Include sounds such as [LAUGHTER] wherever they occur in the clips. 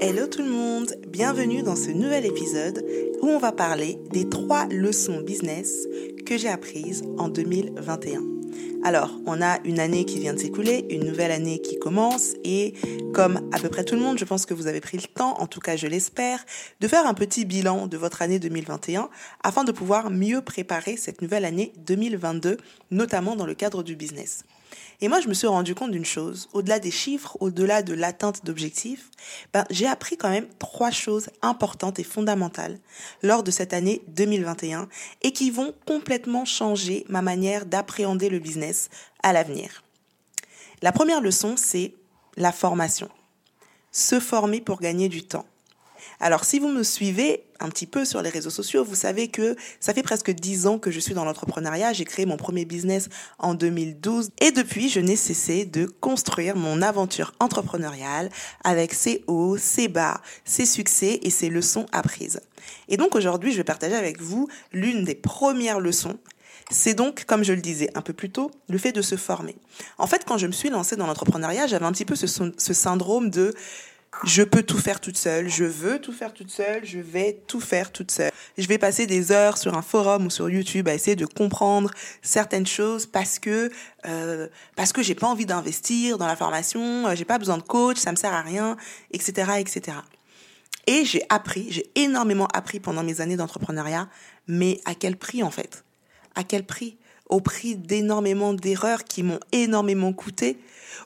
Hello tout le monde, bienvenue dans ce nouvel épisode où on va parler des trois leçons business que j'ai apprises en 2021. Alors, on a une année qui vient de s'écouler, une nouvelle année qui commence et comme à peu près tout le monde, je pense que vous avez pris le temps, en tout cas je l'espère, de faire un petit bilan de votre année 2021 afin de pouvoir mieux préparer cette nouvelle année 2022, notamment dans le cadre du business. Et moi, je me suis rendu compte d'une chose, au-delà des chiffres, au-delà de l'atteinte d'objectifs, ben, j'ai appris quand même trois choses importantes et fondamentales lors de cette année 2021 et qui vont complètement changer ma manière d'appréhender le business à l'avenir. La première leçon, c'est la formation. Se former pour gagner du temps. Alors si vous me suivez un petit peu sur les réseaux sociaux, vous savez que ça fait presque dix ans que je suis dans l'entrepreneuriat. J'ai créé mon premier business en 2012 et depuis, je n'ai cessé de construire mon aventure entrepreneuriale avec ses hauts, ses bas, ses succès et ses leçons apprises. Et donc aujourd'hui, je vais partager avec vous l'une des premières leçons c'est donc, comme je le disais un peu plus tôt, le fait de se former. En fait, quand je me suis lancée dans l'entrepreneuriat, j'avais un petit peu ce, syndrome de je peux tout faire toute seule, je veux tout faire toute seule, je vais tout faire toute seule. Je vais passer des heures sur un forum ou sur YouTube à essayer de comprendre certaines choses parce que euh, parce que j'ai pas envie d'investir dans la formation, euh, j'ai pas besoin de coach, ça me sert à rien, etc., etc. Et j'ai appris, j'ai énormément appris pendant mes années d'entrepreneuriat, mais à quel prix en fait? À quel prix? Au prix d'énormément d'erreurs qui m'ont énormément coûté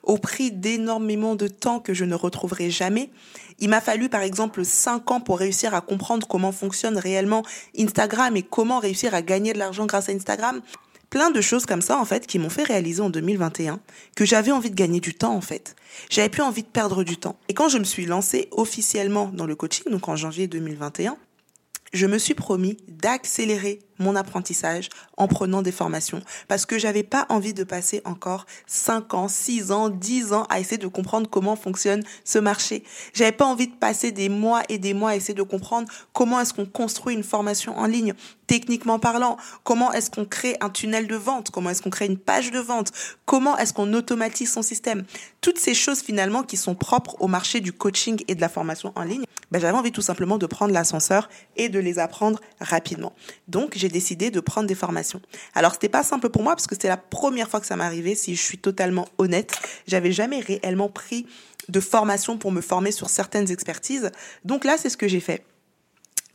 au prix d'énormément de temps que je ne retrouverai jamais. Il m'a fallu par exemple cinq ans pour réussir à comprendre comment fonctionne réellement Instagram et comment réussir à gagner de l'argent grâce à Instagram. Plein de choses comme ça en fait qui m'ont fait réaliser en 2021 que j'avais envie de gagner du temps en fait. J'avais plus envie de perdre du temps. Et quand je me suis lancée officiellement dans le coaching, donc en janvier 2021, je me suis promis d'accélérer mon apprentissage en prenant des formations parce que j'avais pas envie de passer encore 5 ans, 6 ans, 10 ans à essayer de comprendre comment fonctionne ce marché. J'avais pas envie de passer des mois et des mois à essayer de comprendre comment est-ce qu'on construit une formation en ligne, techniquement parlant, comment est-ce qu'on crée un tunnel de vente, comment est-ce qu'on crée une page de vente, comment est-ce qu'on automatise son système? Toutes ces choses finalement qui sont propres au marché du coaching et de la formation en ligne, ben, j'avais envie tout simplement de prendre l'ascenseur et de les apprendre rapidement. Donc j'ai décidé de prendre des formations. Alors c'était pas simple pour moi parce que c'était la première fois que ça m'arrivait, si je suis totalement honnête. J'avais jamais réellement pris de formation pour me former sur certaines expertises. Donc là, c'est ce que j'ai fait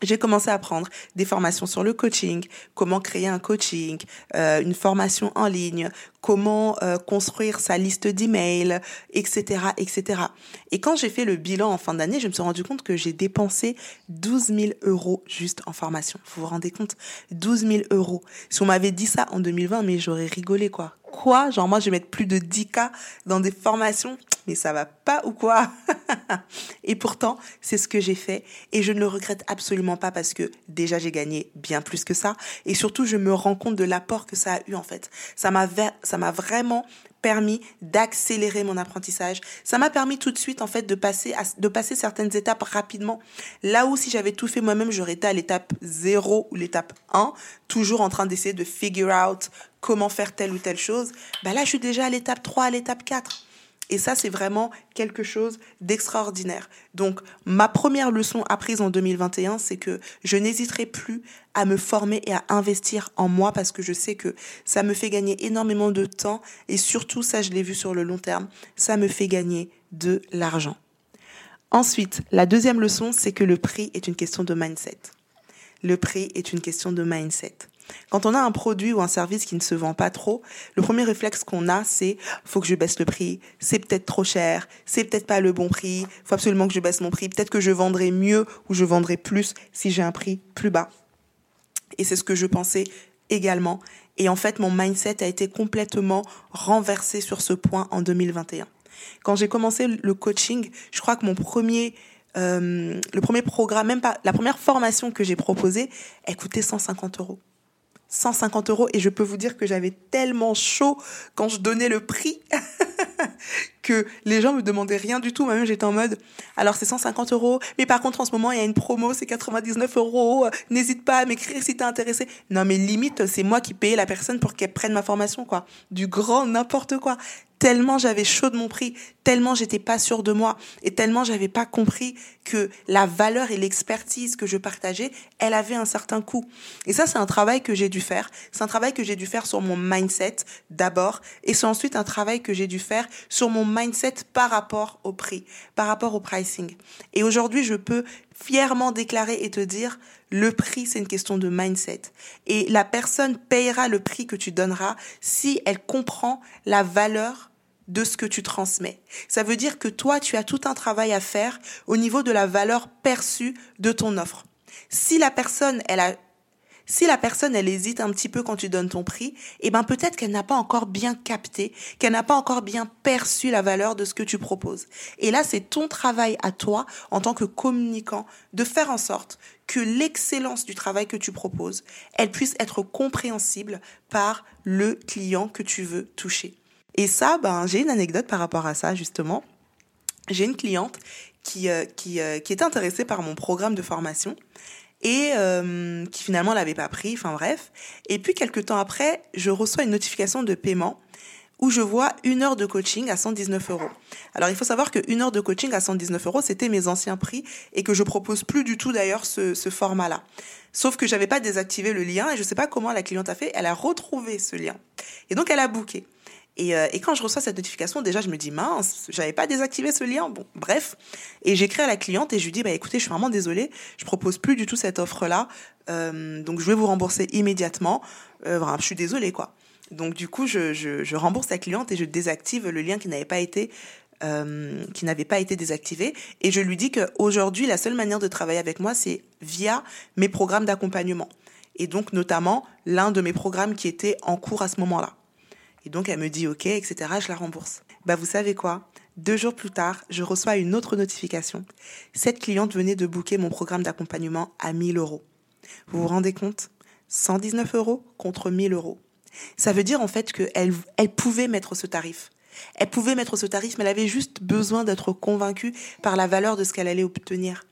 j'ai commencé à prendre des formations sur le coaching, comment créer un coaching, euh, une formation en ligne, comment euh, construire sa liste d'emails, etc., etc. Et quand j'ai fait le bilan en fin d'année, je me suis rendu compte que j'ai dépensé 12 000 euros juste en formation. Vous vous rendez compte? 12 000 euros. Si on m'avait dit ça en 2020, mais j'aurais rigolé, quoi. Quoi? Genre moi, je vais mettre plus de 10K dans des formations mais ça va pas ou quoi [LAUGHS] Et pourtant, c'est ce que j'ai fait et je ne le regrette absolument pas parce que déjà j'ai gagné bien plus que ça et surtout je me rends compte de l'apport que ça a eu en fait. Ça m'a ça m'a vraiment permis d'accélérer mon apprentissage. Ça m'a permis tout de suite en fait de passer de passer certaines étapes rapidement. Là où si j'avais tout fait moi-même, j'aurais été à l'étape 0 ou l'étape 1, toujours en train d'essayer de figure out comment faire telle ou telle chose. Bah là, je suis déjà à l'étape 3, à l'étape 4. Et ça, c'est vraiment quelque chose d'extraordinaire. Donc, ma première leçon apprise en 2021, c'est que je n'hésiterai plus à me former et à investir en moi parce que je sais que ça me fait gagner énormément de temps et surtout, ça, je l'ai vu sur le long terme, ça me fait gagner de l'argent. Ensuite, la deuxième leçon, c'est que le prix est une question de mindset. Le prix est une question de mindset. Quand on a un produit ou un service qui ne se vend pas trop, le premier réflexe qu'on a, c'est faut que je baisse le prix, c'est peut-être trop cher, c'est peut-être pas le bon prix, faut absolument que je baisse mon prix, peut-être que je vendrai mieux ou je vendrai plus si j'ai un prix plus bas. Et c'est ce que je pensais également. Et en fait, mon mindset a été complètement renversé sur ce point en 2021. Quand j'ai commencé le coaching, je crois que mon premier euh, le premier programme, même pas la première formation que j'ai proposée, elle coûtait 150 euros. 150 euros et je peux vous dire que j'avais tellement chaud quand je donnais le prix que les gens me demandaient rien du tout. Moi-même, j'étais en mode, alors c'est 150 euros, mais par contre, en ce moment, il y a une promo, c'est 99 euros. N'hésite pas à m'écrire si t'es intéressé. Non, mais limite, c'est moi qui payais la personne pour qu'elle prenne ma formation, quoi. Du grand n'importe quoi tellement j'avais chaud de mon prix, tellement j'étais pas sûre de moi et tellement j'avais pas compris que la valeur et l'expertise que je partageais, elle avait un certain coût. Et ça, c'est un travail que j'ai dû faire. C'est un travail que j'ai dû faire sur mon mindset d'abord et c'est ensuite un travail que j'ai dû faire sur mon mindset par rapport au prix, par rapport au pricing. Et aujourd'hui, je peux fièrement déclarer et te dire, le prix, c'est une question de mindset. Et la personne payera le prix que tu donneras si elle comprend la valeur de ce que tu transmets. Ça veut dire que toi, tu as tout un travail à faire au niveau de la valeur perçue de ton offre. Si la personne, elle a si la personne, elle hésite un petit peu quand tu donnes ton prix, eh ben peut-être qu'elle n'a pas encore bien capté, qu'elle n'a pas encore bien perçu la valeur de ce que tu proposes. Et là, c'est ton travail à toi, en tant que communicant, de faire en sorte que l'excellence du travail que tu proposes, elle puisse être compréhensible par le client que tu veux toucher. Et ça, ben, j'ai une anecdote par rapport à ça, justement. J'ai une cliente qui, euh, qui, euh, qui était intéressée par mon programme de formation et euh, qui finalement l'avait pas pris, enfin bref. Et puis quelques temps après, je reçois une notification de paiement où je vois une heure de coaching à 119 euros. Alors il faut savoir que une heure de coaching à 119 euros, c'était mes anciens prix et que je propose plus du tout d'ailleurs ce, ce format-là. Sauf que j'avais pas désactivé le lien et je sais pas comment la cliente a fait, elle a retrouvé ce lien. Et donc elle a booké. Euh, et, quand je reçois cette notification, déjà, je me dis, mince, j'avais pas désactivé ce lien. Bon, bref. Et j'écris à la cliente et je lui dis, bah, écoutez, je suis vraiment désolée, je propose plus du tout cette offre-là. Euh, donc, je vais vous rembourser immédiatement. Euh, je suis désolée, quoi. Donc, du coup, je, je, je, rembourse la cliente et je désactive le lien qui n'avait pas été euh, qui n'avait pas été désactivé. Et je lui dis qu'aujourd'hui, la seule manière de travailler avec moi, c'est via mes programmes d'accompagnement. Et donc, notamment, l'un de mes programmes qui était en cours à ce moment-là. Et donc elle me dit OK, etc. Je la rembourse. Bah vous savez quoi? Deux jours plus tard, je reçois une autre notification. Cette cliente venait de booker mon programme d'accompagnement à 1000 euros. Vous vous rendez compte? 119 euros contre 1000 euros. Ça veut dire en fait qu'elle elle pouvait mettre ce tarif. Elle pouvait mettre ce tarif, mais elle avait juste besoin d'être convaincue par la valeur de ce qu'elle allait obtenir.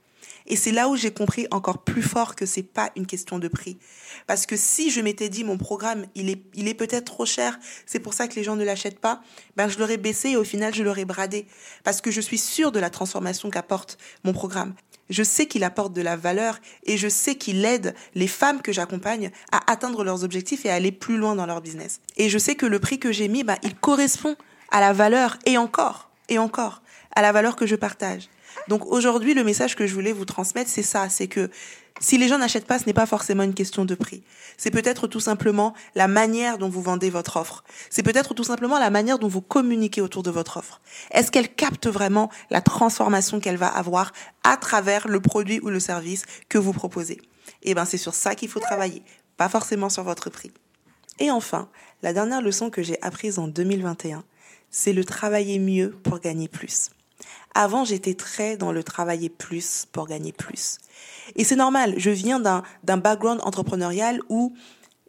Et c'est là où j'ai compris encore plus fort que c'est pas une question de prix. Parce que si je m'étais dit mon programme, il est, il est peut-être trop cher, c'est pour ça que les gens ne l'achètent pas, ben je l'aurais baissé et au final je l'aurais bradé. Parce que je suis sûre de la transformation qu'apporte mon programme. Je sais qu'il apporte de la valeur et je sais qu'il aide les femmes que j'accompagne à atteindre leurs objectifs et à aller plus loin dans leur business. Et je sais que le prix que j'ai mis, ben, il correspond à la valeur et encore, et encore, à la valeur que je partage. Donc aujourd'hui, le message que je voulais vous transmettre, c'est ça, c'est que si les gens n'achètent pas, ce n'est pas forcément une question de prix. C'est peut-être tout simplement la manière dont vous vendez votre offre. C'est peut-être tout simplement la manière dont vous communiquez autour de votre offre. Est-ce qu'elle capte vraiment la transformation qu'elle va avoir à travers le produit ou le service que vous proposez? Eh ben, c'est sur ça qu'il faut travailler, pas forcément sur votre prix. Et enfin, la dernière leçon que j'ai apprise en 2021, c'est le travailler mieux pour gagner plus. Avant, j'étais très dans le travailler plus pour gagner plus. Et c'est normal, je viens d'un, background entrepreneurial où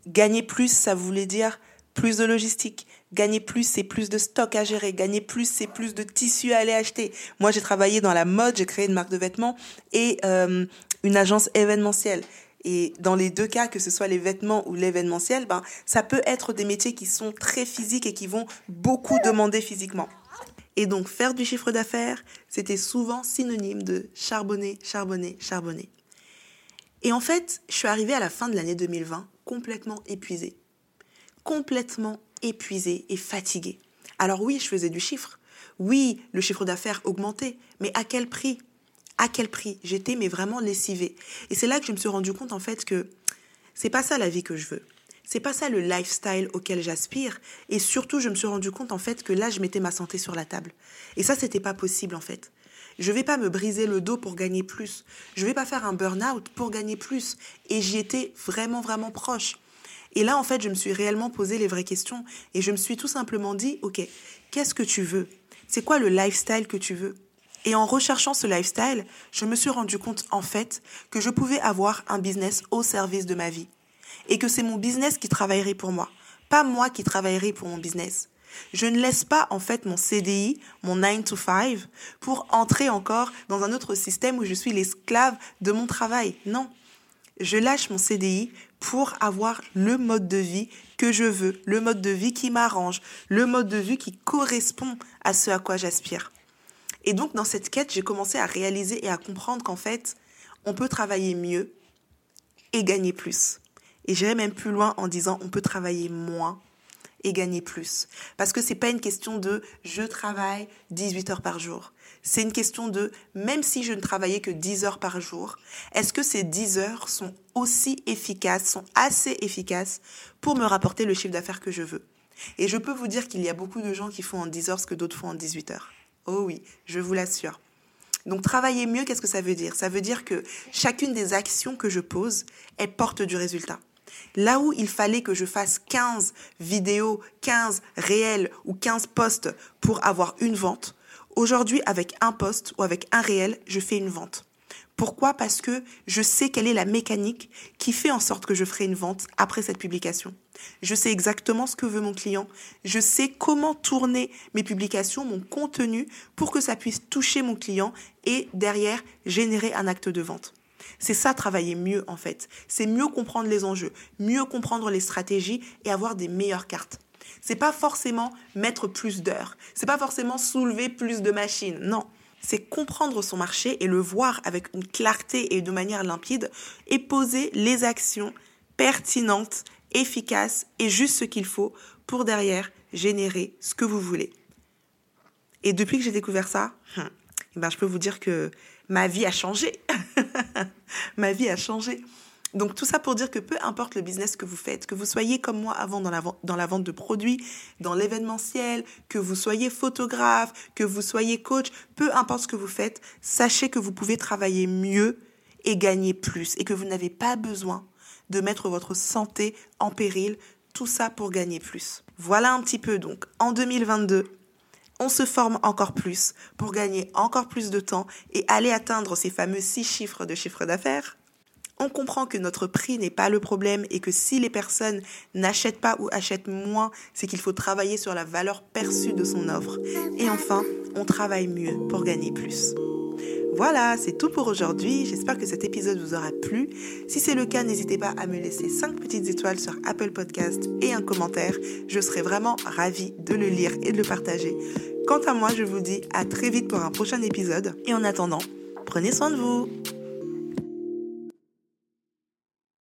gagner plus, ça voulait dire plus de logistique. Gagner plus, c'est plus de stock à gérer. Gagner plus, c'est plus de tissu à aller acheter. Moi, j'ai travaillé dans la mode, j'ai créé une marque de vêtements et euh, une agence événementielle. Et dans les deux cas, que ce soit les vêtements ou l'événementiel, ben, ça peut être des métiers qui sont très physiques et qui vont beaucoup demander physiquement. Et donc faire du chiffre d'affaires, c'était souvent synonyme de charbonner, charbonner, charbonner. Et en fait, je suis arrivée à la fin de l'année 2020 complètement épuisée. Complètement épuisée et fatiguée. Alors oui, je faisais du chiffre. Oui, le chiffre d'affaires augmentait. Mais à quel prix? À quel prix? J'étais mais vraiment lessivée. Et c'est là que je me suis rendu compte en fait que c'est pas ça la vie que je veux. C'est pas ça le lifestyle auquel j'aspire. Et surtout, je me suis rendu compte en fait que là, je mettais ma santé sur la table. Et ça, c'était pas possible en fait. Je vais pas me briser le dos pour gagner plus. Je vais pas faire un burn-out pour gagner plus. Et j'y étais vraiment, vraiment proche. Et là, en fait, je me suis réellement posé les vraies questions et je me suis tout simplement dit, OK, qu'est-ce que tu veux? C'est quoi le lifestyle que tu veux? Et en recherchant ce lifestyle, je me suis rendu compte, en fait, que je pouvais avoir un business au service de ma vie et que c'est mon business qui travaillerait pour moi, pas moi qui travaillerai pour mon business. Je ne laisse pas en fait mon CDI, mon 9 to 5, pour entrer encore dans un autre système où je suis l'esclave de mon travail. Non. Je lâche mon CDI pour avoir le mode de vie que je veux, le mode de vie qui m'arrange, le mode de vie qui correspond à ce à quoi j'aspire. Et donc dans cette quête, j'ai commencé à réaliser et à comprendre qu'en fait, on peut travailler mieux et gagner plus. Et j'irai même plus loin en disant on peut travailler moins et gagner plus. Parce que c'est pas une question de je travaille 18 heures par jour. C'est une question de même si je ne travaillais que 10 heures par jour, est-ce que ces 10 heures sont aussi efficaces, sont assez efficaces pour me rapporter le chiffre d'affaires que je veux? Et je peux vous dire qu'il y a beaucoup de gens qui font en 10 heures ce que d'autres font en 18 heures. Oh oui, je vous l'assure. Donc travailler mieux, qu'est-ce que ça veut dire? Ça veut dire que chacune des actions que je pose, elle porte du résultat. Là où il fallait que je fasse 15 vidéos, 15 réels ou 15 posts pour avoir une vente, aujourd'hui avec un post ou avec un réel, je fais une vente. Pourquoi? Parce que je sais quelle est la mécanique qui fait en sorte que je ferai une vente après cette publication. Je sais exactement ce que veut mon client. Je sais comment tourner mes publications, mon contenu pour que ça puisse toucher mon client et derrière générer un acte de vente. C'est ça travailler mieux en fait. C'est mieux comprendre les enjeux, mieux comprendre les stratégies et avoir des meilleures cartes. C'est pas forcément mettre plus d'heures. C'est pas forcément soulever plus de machines. Non c'est comprendre son marché et le voir avec une clarté et de manière limpide et poser les actions pertinentes, efficaces et juste ce qu'il faut pour derrière générer ce que vous voulez. Et depuis que j'ai découvert ça, hum, eh ben je peux vous dire que ma vie a changé. [LAUGHS] [LAUGHS] ma vie a changé. Donc tout ça pour dire que peu importe le business que vous faites, que vous soyez comme moi avant dans la, vente de produits, dans l'événementiel, que vous soyez photographe, que vous soyez coach, peu importe ce que vous faites, sachez que vous pouvez travailler mieux et gagner plus et que vous n'avez pas besoin de mettre votre santé en péril, tout ça pour gagner plus. Voilà un petit peu donc en 2022 on se forme encore plus pour gagner encore plus de temps et aller atteindre ces fameux six chiffres de chiffre d'affaires on comprend que notre prix n'est pas le problème et que si les personnes n'achètent pas ou achètent moins, c'est qu'il faut travailler sur la valeur perçue de son offre. Et enfin, on travaille mieux pour gagner plus. Voilà, c'est tout pour aujourd'hui. J'espère que cet épisode vous aura plu. Si c'est le cas, n'hésitez pas à me laisser 5 petites étoiles sur Apple Podcast et un commentaire. Je serai vraiment ravie de le lire et de le partager. Quant à moi, je vous dis à très vite pour un prochain épisode. Et en attendant, prenez soin de vous.